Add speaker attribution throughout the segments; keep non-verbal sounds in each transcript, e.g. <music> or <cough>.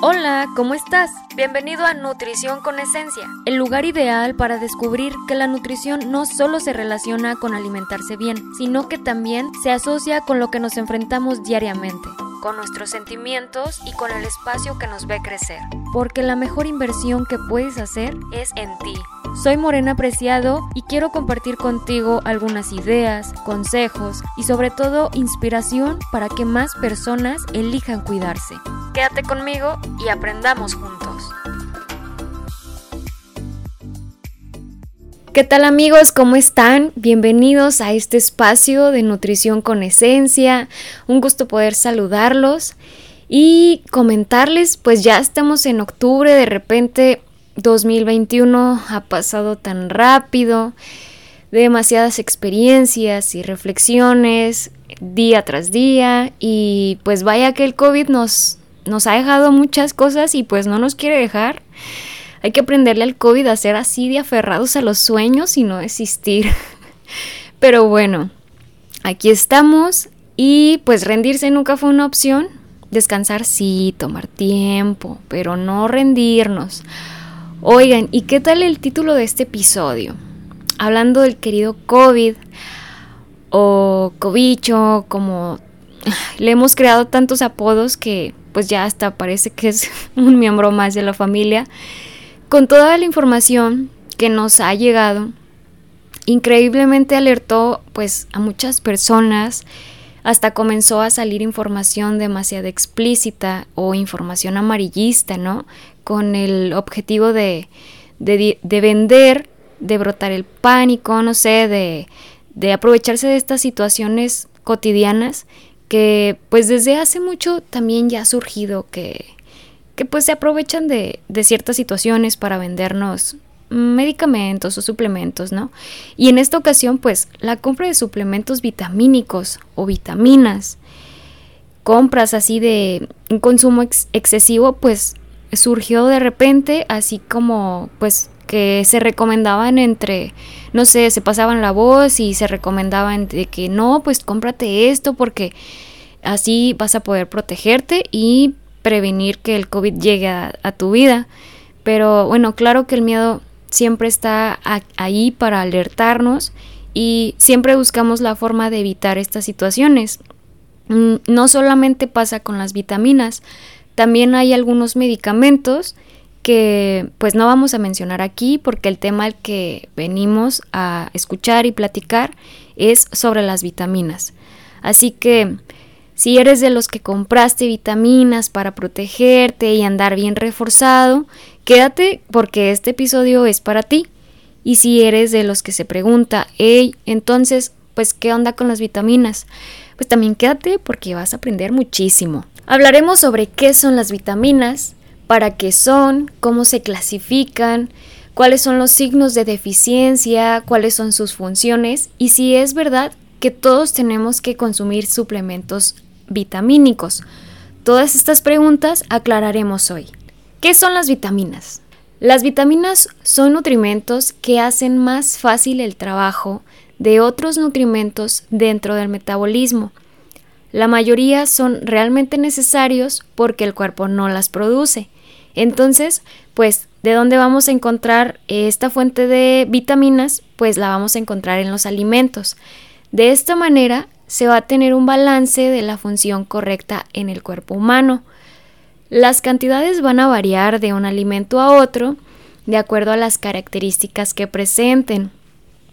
Speaker 1: Hola, ¿cómo estás? Bienvenido a Nutrición con Esencia, el lugar ideal para descubrir que la nutrición no solo se relaciona con alimentarse bien, sino que también se asocia con lo que nos enfrentamos diariamente, con nuestros sentimientos y con el espacio que nos ve crecer. Porque la mejor inversión que puedes hacer es en ti. Soy Morena Preciado y quiero compartir contigo algunas ideas, consejos y sobre todo inspiración para que más personas elijan cuidarse. Quédate conmigo y aprendamos juntos. ¿Qué tal amigos? ¿Cómo están? Bienvenidos a este espacio de nutrición con esencia. Un gusto poder saludarlos y comentarles, pues ya estamos en octubre, de repente 2021 ha pasado tan rápido, demasiadas experiencias y reflexiones día tras día y pues vaya que el COVID nos, nos ha dejado muchas cosas y pues no nos quiere dejar. Hay que aprenderle al COVID a ser así de aferrados a los sueños y no desistir. <laughs> Pero bueno, aquí estamos y pues rendirse nunca fue una opción. Descansar sí, tomar tiempo, pero no rendirnos. Oigan, ¿y qué tal el título de este episodio? Hablando del querido COVID o Cobicho, como <laughs> le hemos creado tantos apodos que pues ya hasta parece que es <laughs> un miembro más de la familia. Con toda la información que nos ha llegado, increíblemente alertó pues a muchas personas, hasta comenzó a salir información demasiado explícita o información amarillista, ¿no? Con el objetivo de, vender, de brotar el pánico, no sé, de, aprovecharse de estas situaciones cotidianas que pues desde hace mucho también ya ha surgido que, que pues se aprovechan de, de, ciertas situaciones para vendernos medicamentos o suplementos, ¿no? Y en esta ocasión pues la compra de suplementos vitamínicos o vitaminas, compras así de un consumo excesivo pues surgió de repente, así como pues que se recomendaban entre, no sé, se pasaban la voz y se recomendaban de que no, pues cómprate esto porque así vas a poder protegerte y prevenir que el COVID llegue a, tu vida. Pero bueno, claro que el miedo siempre está ahí para alertarnos y siempre buscamos la forma de evitar estas situaciones. Mm, no solamente pasa con las vitaminas, también hay algunos medicamentos que pues no vamos a mencionar aquí porque el tema al que venimos a escuchar y platicar es sobre las vitaminas. Así que si eres de los que compraste vitaminas para protegerte y andar bien reforzado, quédate porque este episodio es para ti. Y si eres de los que se pregunta, hey, entonces, pues, ¿qué onda con las vitaminas? Pues también quédate porque vas a aprender muchísimo. Hablaremos sobre qué son las vitaminas, para qué son, cómo se clasifican, cuáles son los signos de deficiencia, cuáles son sus funciones y si es verdad que todos tenemos que consumir suplementos vitamínicos. Todas estas preguntas aclararemos hoy. ¿Qué son las vitaminas? Las vitaminas son nutrimentos que hacen más fácil el trabajo de otros nutrimentos dentro del metabolismo la mayoría son realmente necesarios porque el cuerpo no las produce. Entonces, pues, ¿de dónde vamos a encontrar esta fuente de vitaminas? Pues la vamos a encontrar en los alimentos. De esta manera se va a tener un balance de la función correcta en el cuerpo humano. Las cantidades van a variar de un alimento a otro de acuerdo a las características que presenten.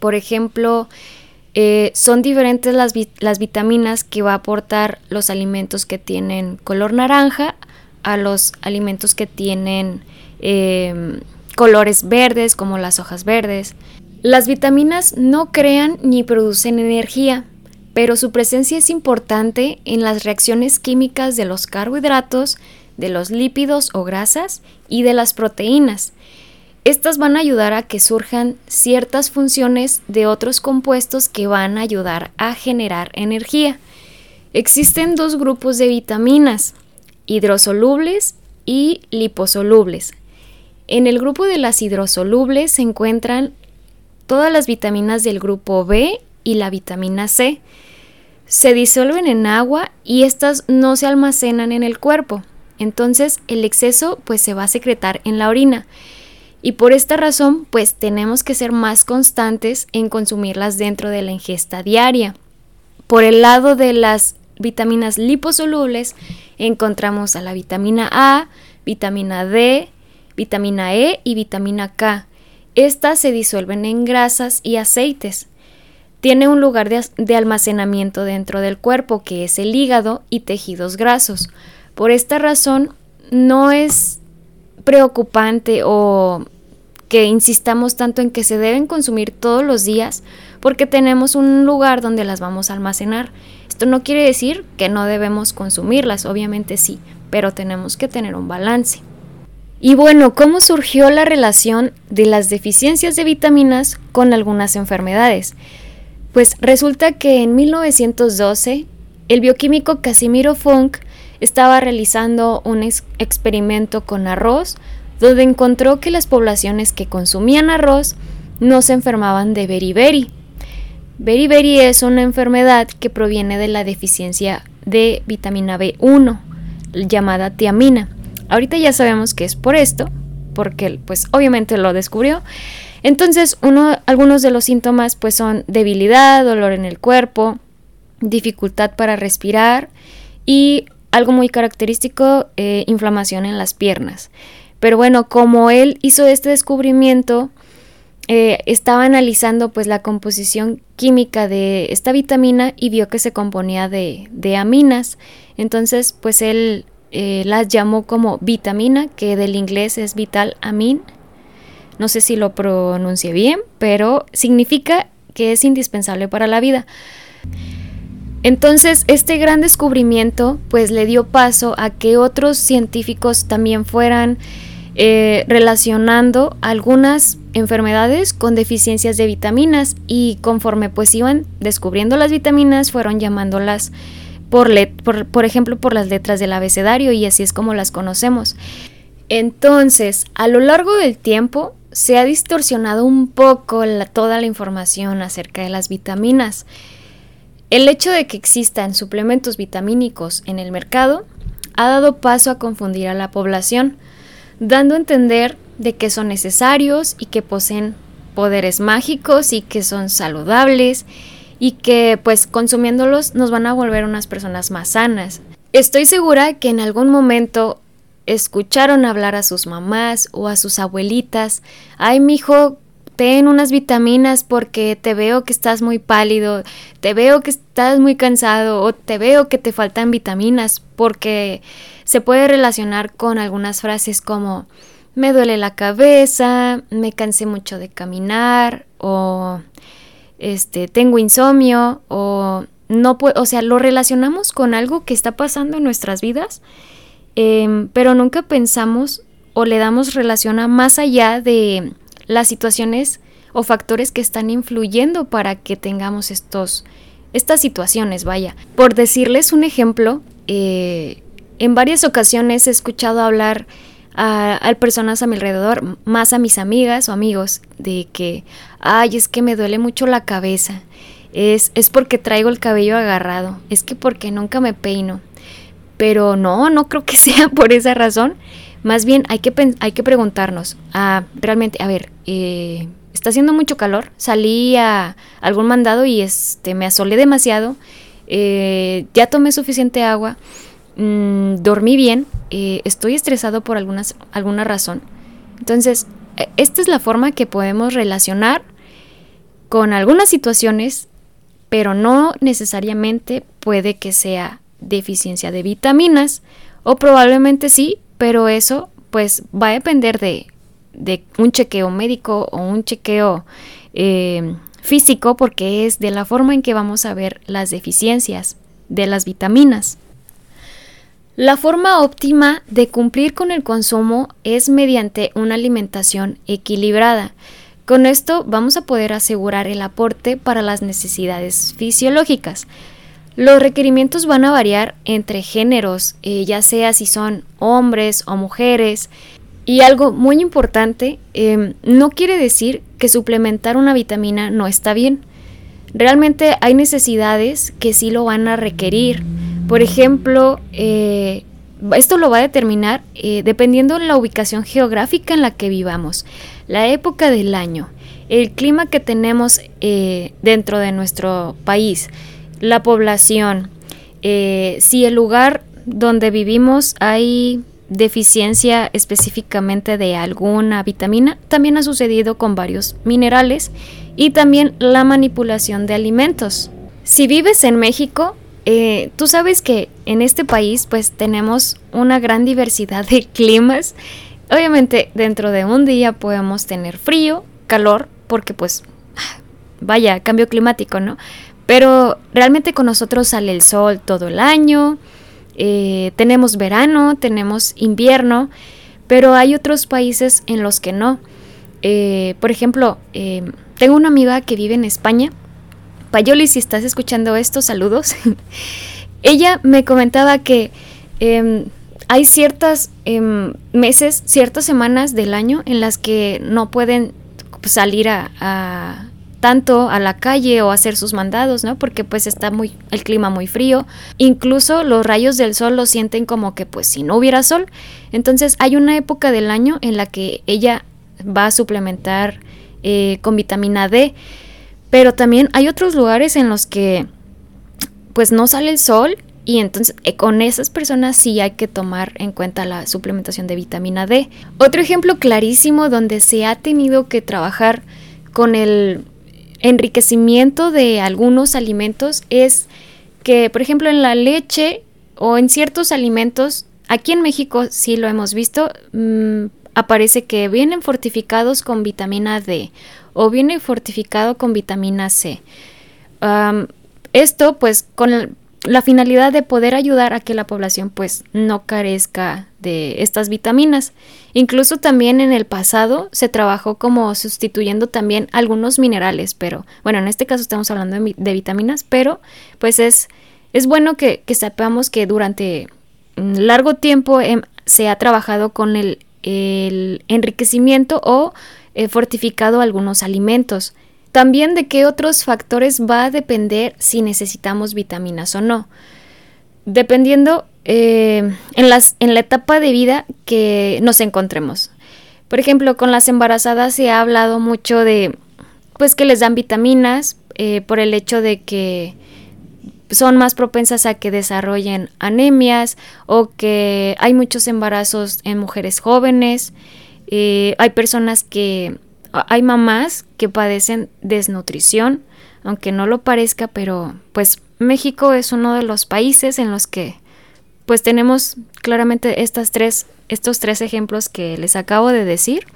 Speaker 1: Por ejemplo, eh, son diferentes las, las, vitaminas que va a aportar los alimentos que tienen color naranja a los alimentos que tienen em, colores verdes como las hojas verdes. Las vitaminas no crean ni producen energía, pero su presencia es importante en las reacciones químicas de los carbohidratos, de los lípidos o grasas y de las proteínas. Estas van a ayudar a que surjan ciertas funciones de otros compuestos que van a ayudar a generar energía. Existen dos grupos de vitaminas, hidrosolubles y liposolubles. En el grupo de las hidrosolubles se encuentran todas las vitaminas del grupo B y la vitamina C. Se disuelven en agua y estas no se almacenan en el cuerpo. Entonces el exceso pues se va a secretar en la orina. Y por esta razón pues tenemos que ser más constantes en consumirlas dentro de la ingesta diaria. Por el lado de las vitaminas liposolubles encontramos a la vitamina A, vitamina D, vitamina E y vitamina K. Estas se disuelven en grasas y aceites. Tiene un lugar de, almacenamiento dentro del cuerpo que es el hígado y tejidos grasos. Por esta razón no es preocupante o que insistamos tanto en que se deben consumir todos los días porque tenemos un lugar donde las vamos a almacenar. Esto no quiere decir que no debemos consumirlas, obviamente sí, pero tenemos que tener un balance. Y bueno, ¿cómo surgió la relación de las deficiencias de vitaminas con algunas enfermedades? Pues resulta que en 1912 el bioquímico Casimiro Funk estaba realizando un experimento con arroz donde encontró que las poblaciones que consumían arroz no se enfermaban de beriberi. Beriberi es una enfermedad que proviene de la deficiencia de vitamina B1, llamada tiamina. Ahorita ya sabemos que es por esto, porque pues obviamente lo descubrió. Entonces, uno, algunos de los síntomas pues son debilidad, dolor en el cuerpo, dificultad para respirar y algo muy característico, eh, inflamación en las piernas. Pero bueno, como él hizo este descubrimiento, eh, estaba analizando pues la composición química de esta vitamina y vio que se componía de, aminas. Entonces, pues él eh, las llamó como vitamina, que del inglés es vital amin. No sé si lo pronuncie bien, pero significa que es indispensable para la vida. Entonces, este gran descubrimiento pues le dio paso a que otros científicos también fueran eh, relacionando algunas enfermedades con deficiencias de vitaminas y conforme pues iban descubriendo las vitaminas fueron llamándolas por, por, por ejemplo por las letras del abecedario y así es como las conocemos. Entonces, a lo largo del tiempo se ha distorsionado un poco toda la información acerca de las vitaminas. El hecho de que existan suplementos vitamínicos en el mercado ha dado paso a confundir a la población, dando a entender de que son necesarios y que poseen poderes mágicos y que son saludables y que pues consumiéndolos nos van a volver unas personas más sanas. Estoy segura que en algún momento escucharon hablar a sus mamás o a sus abuelitas, ay mijo, ten unas vitaminas porque te veo que estás muy pálido, te veo que estás muy cansado o te veo que te faltan vitaminas porque se puede relacionar con algunas frases como me duele la cabeza, me cansé mucho de caminar o este tengo insomnio o no puedo, o sea, lo relacionamos con algo que está pasando en nuestras vidas, em, pero nunca pensamos o le damos relación a más allá de las situaciones o factores que están influyendo para que tengamos estos, estas situaciones, vaya. Por decirles un ejemplo, eh, en varias ocasiones he escuchado hablar a, personas a mi alrededor, más a mis amigas o amigos, de que, ay, es que me duele mucho la cabeza, es, es porque traigo el cabello agarrado, es que porque nunca me peino. Pero no, no creo que <laughs> sea por esa razón. Más bien hay que, hay que preguntarnos, ah, realmente, a ver, eh, está haciendo mucho calor, salí a algún mandado y este, me asolé demasiado, eh, ya tomé suficiente agua, mm, dormí bien, eh, estoy estresado por algunas, alguna razón. Entonces, e, esta es la forma que podemos relacionar con algunas situaciones, pero no necesariamente puede que sea deficiencia de vitaminas, o probablemente sí, pero eso pues va a depender de, un chequeo médico o un chequeo eh, físico porque es de la forma en que vamos a ver las deficiencias de las vitaminas. La forma óptima de cumplir con el consumo es mediante una alimentación equilibrada. Con esto vamos a poder asegurar el aporte para las necesidades fisiológicas, los requerimientos van a variar entre géneros, eh, ya sea si son hombres o mujeres. Y algo muy importante, em, no quiere decir que suplementar una vitamina no está bien. Realmente hay necesidades que sí lo van a requerir. Por ejemplo, eh, esto lo va a determinar eh, dependiendo de la ubicación geográfica en la que vivamos, la época del año, el clima que tenemos eh, dentro de nuestro país, la población, si el lugar donde vivimos hay deficiencia específicamente de alguna vitamina, también ha sucedido con varios minerales y también la manipulación de alimentos. Si vives en México, eh, tú sabes que en este país pues tenemos una gran diversidad de <laughs> climas. Obviamente dentro de un día podemos tener frío, calor, porque pues vaya, cambio climático, ¿no? Pero realmente con nosotros sale el sol todo el año, eh, tenemos verano, tenemos invierno, pero hay otros países en los que no. Eh, por ejemplo, tengo una amiga que vive en España Payoli, si estás escuchando esto, saludos. <laughs> Ella me comentaba que em, hay ciertas em, meses, ciertas semanas del año en las que no pueden salir a, tanto a la calle o hacer sus mandados, ¿no? Porque pues está muy el clima muy frío. Incluso los rayos del sol lo sienten como que pues si no hubiera sol. Entonces hay una época del año en la que ella va a suplementar eh, con vitamina D. Pero también hay otros lugares en los que pues no sale el sol y entonces eh, con esas personas sí hay que tomar en cuenta la suplementación de vitamina D. Otro ejemplo clarísimo donde se ha tenido que trabajar con el enriquecimiento de algunos alimentos es que, por ejemplo, en la leche o en ciertos alimentos, aquí en México sí lo hemos visto, mm, aparece que vienen fortificados con vitamina D o viene fortificado con vitamina C. esto pues con la finalidad de poder ayudar a que la población pues no carezca de estas vitaminas. Incluso también en el pasado se trabajó como sustituyendo también algunos minerales, pero bueno, en este caso estamos hablando de, vitaminas, pero pues es, es bueno que, sepamos que durante largo tiempo em, se ha trabajado con el, el enriquecimiento o eh, fortificado algunos alimentos. También de qué otros factores va a depender si necesitamos vitaminas o no. Dependiendo eh, en, la etapa de vida que nos encontremos. Por ejemplo, con las embarazadas se ha hablado mucho de pues que les dan vitaminas eh, por el hecho de que son más propensas a que desarrollen anemias o que hay muchos embarazos en mujeres jóvenes. Eh, hay personas que, hay mamás que padecen desnutrición, aunque no lo parezca, pero pues México es uno de los países en los que pues tenemos claramente estas tres, estos tres ejemplos que les acabo de decir,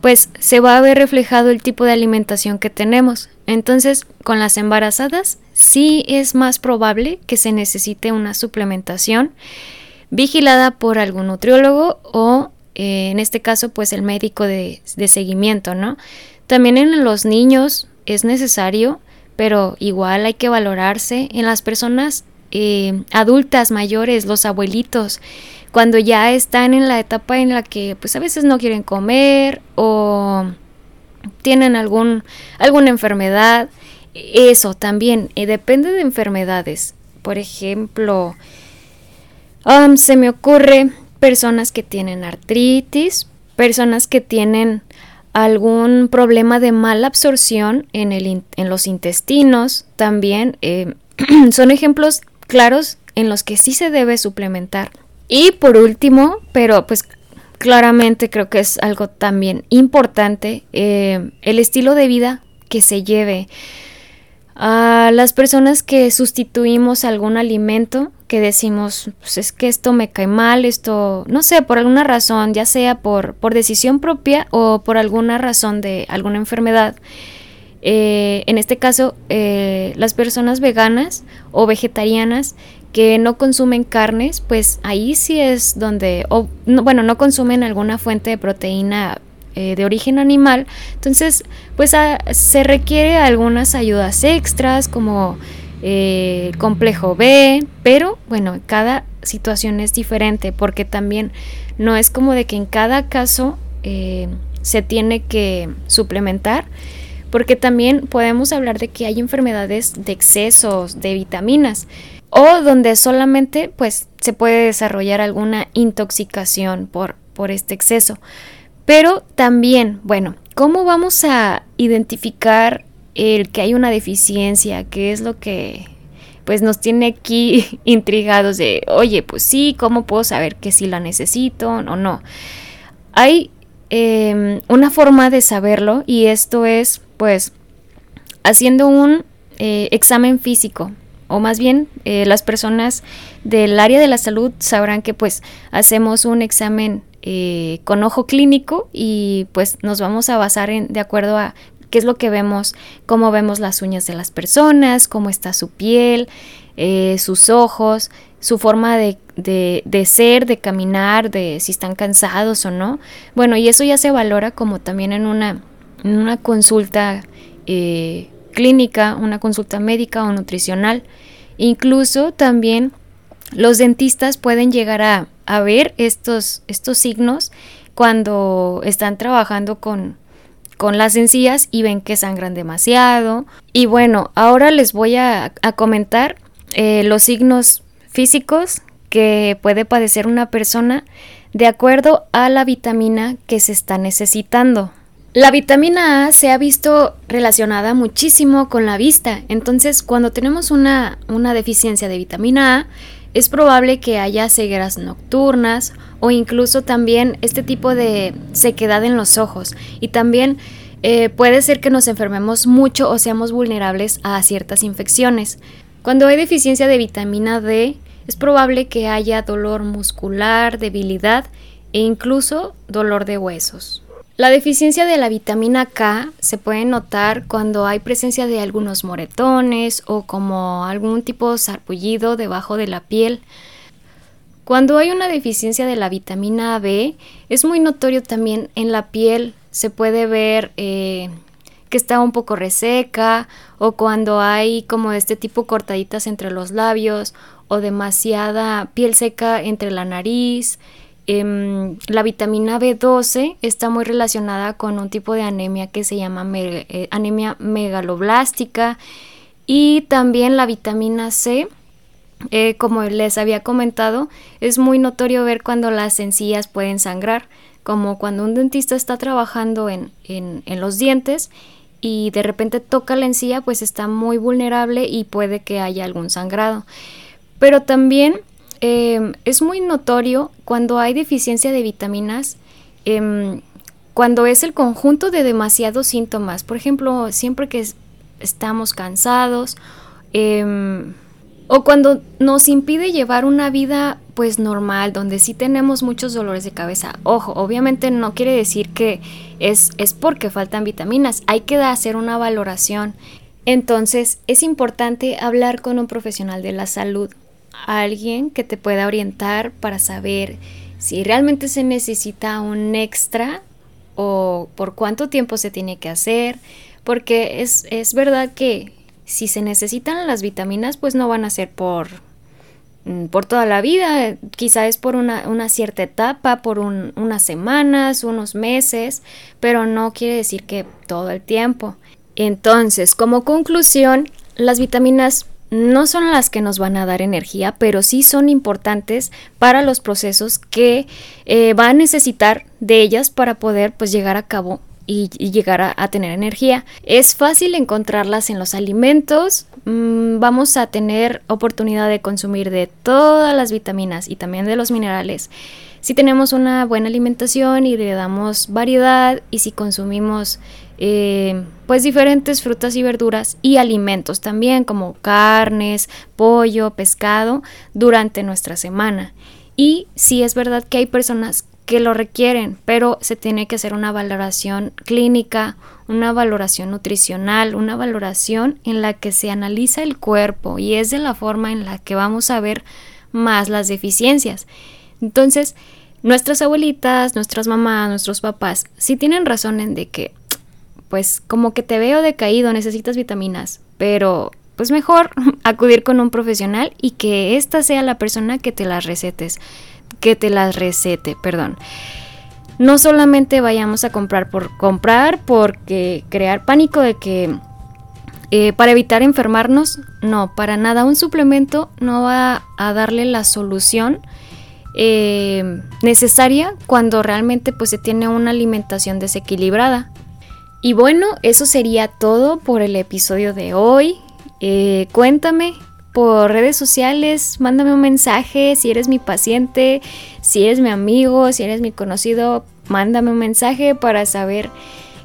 Speaker 1: pues se va a ver reflejado el tipo de alimentación que tenemos. Entonces, con las embarazadas sí es más probable que se necesite una suplementación vigilada por algún nutriólogo o eh, en este caso pues el médico de, seguimiento, ¿no? También en los niños es necesario, pero igual hay que valorarse en las personas eh, adultas mayores, los abuelitos, cuando ya están en la etapa en la que pues a veces no quieren comer o tienen algún, alguna enfermedad, eso también eh, depende de enfermedades. Por ejemplo, um, se me ocurre personas que tienen artritis, personas que tienen algún problema de mala absorción en, el, en los intestinos también. Eh, <clears throat> son ejemplos claros en los que sí se debe suplementar. Y por último, pero pues claramente creo que es algo también importante, eh, el estilo de vida que se lleve. A las personas que sustituimos algún alimento, que decimos, pues es que esto me cae mal, esto, no sé, por alguna razón, ya sea por, por decisión propia o por alguna razón de alguna enfermedad. Eh, en este caso, eh, las personas veganas o vegetarianas que no consumen carnes, pues ahí sí es donde, bueno, no consumen alguna fuente de proteína eh, de origen animal, entonces pues se requiere algunas ayudas extras como complejo B, pero bueno, cada situación es diferente porque también no es como de que en cada caso se tiene que suplementar porque también podemos hablar de que hay enfermedades de excesos de vitaminas. o donde solamente pues se puede desarrollar alguna intoxicación por, por este exceso. Pero también, bueno, ¿cómo vamos a identificar el que hay una deficiencia? ¿Qué es lo que pues nos tiene aquí <laughs> intrigados de, oye, pues sí, ¿cómo puedo saber que si la necesito o no? Hay em, una forma de saberlo y esto es pues haciendo un eh, examen físico o más bien eh, las personas del área de la salud sabrán que pues hacemos un examen eh, con ojo clínico y pues nos vamos a basar en, de acuerdo a qué es lo que vemos, cómo vemos las uñas de las personas, cómo está su piel, eh, sus ojos, su forma de, de, ser, de caminar, de si están cansados o no. Bueno, y eso ya se valora como también en una, en una consulta clínica, una consulta médica o nutricional. Incluso también los dentistas pueden llegar a, ver estos, estos signos cuando están trabajando con, con las encías y ven que sangran demasiado. Y bueno, ahora les voy a, comentar eh, los signos físicos que puede padecer una persona de acuerdo a la vitamina que se está necesitando. La vitamina A se ha visto relacionada muchísimo con la vista, entonces cuando tenemos una, deficiencia de vitamina A, es probable que haya cegueras nocturnas o incluso también este tipo de sequedad en los ojos y también eh, puede ser que nos enfermemos mucho o seamos vulnerables a ciertas infecciones. Cuando hay deficiencia de vitamina D, es probable que haya dolor muscular, debilidad e incluso dolor de huesos. La deficiencia de la vitamina K se puede notar cuando hay presencia de algunos moretones o como algún tipo de sarpullido debajo de la piel. Cuando hay una deficiencia de la vitamina B, es muy notorio también en la piel. Se puede ver eh, que está un poco reseca o cuando hay como este tipo cortaditas entre los labios o demasiada piel seca entre la nariz Em, la vitamina B12 está muy relacionada con un tipo de anemia que se llama eh, anemia megaloblástica y también la vitamina C. Eh, como les había comentado, es muy notorio ver cuando las encías pueden sangrar, como cuando un dentista está trabajando en, en los dientes y de repente toca la encía, pues está muy vulnerable y puede que haya algún sangrado. Pero también Em, es muy notorio cuando hay deficiencia de vitaminas, em, cuando es el conjunto de demasiados síntomas. Por ejemplo, siempre que estamos cansados em, o cuando nos impide llevar una vida pues normal, donde sí tenemos muchos dolores de cabeza. Ojo, obviamente no quiere decir que es, es porque faltan vitaminas, hay que hacer una valoración. Entonces es importante hablar con un profesional de la salud alguien que te pueda orientar para saber si realmente se necesita un extra o por cuánto tiempo se tiene que hacer, porque es, verdad que si se necesitan las vitaminas, pues no van a ser por, mm, por toda la vida, quizá es por una, cierta etapa, por unas semanas, unos meses, pero no quiere decir que todo el tiempo. Entonces, como conclusión, las vitaminas no son las que nos van a dar energía, pero sí son importantes para los procesos que eh, va a necesitar de ellas para poder pues llegar a cabo y, llegar a, tener energía. Es fácil encontrarlas en los alimentos, mm, vamos a tener oportunidad de consumir de todas las vitaminas y también de los minerales. Si tenemos una buena alimentación y le damos variedad y si consumimos eh, pues diferentes frutas y verduras y alimentos también como carnes, pollo, pescado durante nuestra semana. Y sí es verdad que hay personas que lo requieren, pero se tiene que hacer una valoración clínica, una valoración nutricional, una valoración en la que se analiza el cuerpo y es de la forma en la que vamos a ver más las deficiencias. Entonces, nuestras abuelitas, nuestras mamás, nuestros papás, sí tienen razón en de que pues como que te veo decaído, necesitas vitaminas, pero pues mejor <laughs> acudir con un profesional y que esta sea la persona que te las recetes, que te las recete, perdón. No solamente vayamos a comprar por comprar, porque crear pánico de que eh, para evitar enfermarnos, no, para nada. Un suplemento no va a darle la solución eh, necesaria cuando realmente pues se tiene una alimentación desequilibrada. Y bueno, eso sería todo por el episodio de hoy. Eh, cuéntame por redes sociales, mándame un mensaje si eres mi paciente, si eres mi amigo, si eres mi conocido, mándame un mensaje para saber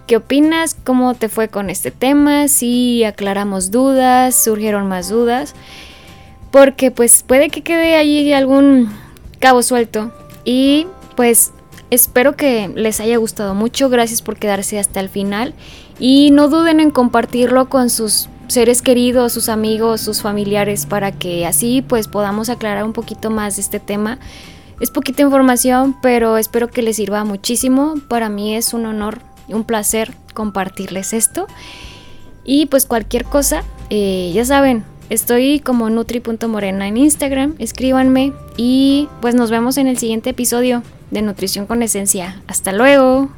Speaker 1: qué opinas, cómo te fue con este tema, si aclaramos dudas, surgieron más dudas, porque pues puede que quede ahí algún cabo suelto y pues espero que les haya gustado mucho, gracias por quedarse hasta el final. Y no duden en compartirlo con sus seres queridos, sus amigos, sus familiares para que así pues podamos aclarar un poquito más este tema. Es poquita información, pero espero que les sirva muchísimo. Para mí es un honor y un placer compartirles esto. Y pues cualquier cosa, eh, ya saben, estoy como nutri.morena en Instagram, escríbanme y pues nos vemos en el siguiente episodio de Nutrición con Esencia. Hasta luego.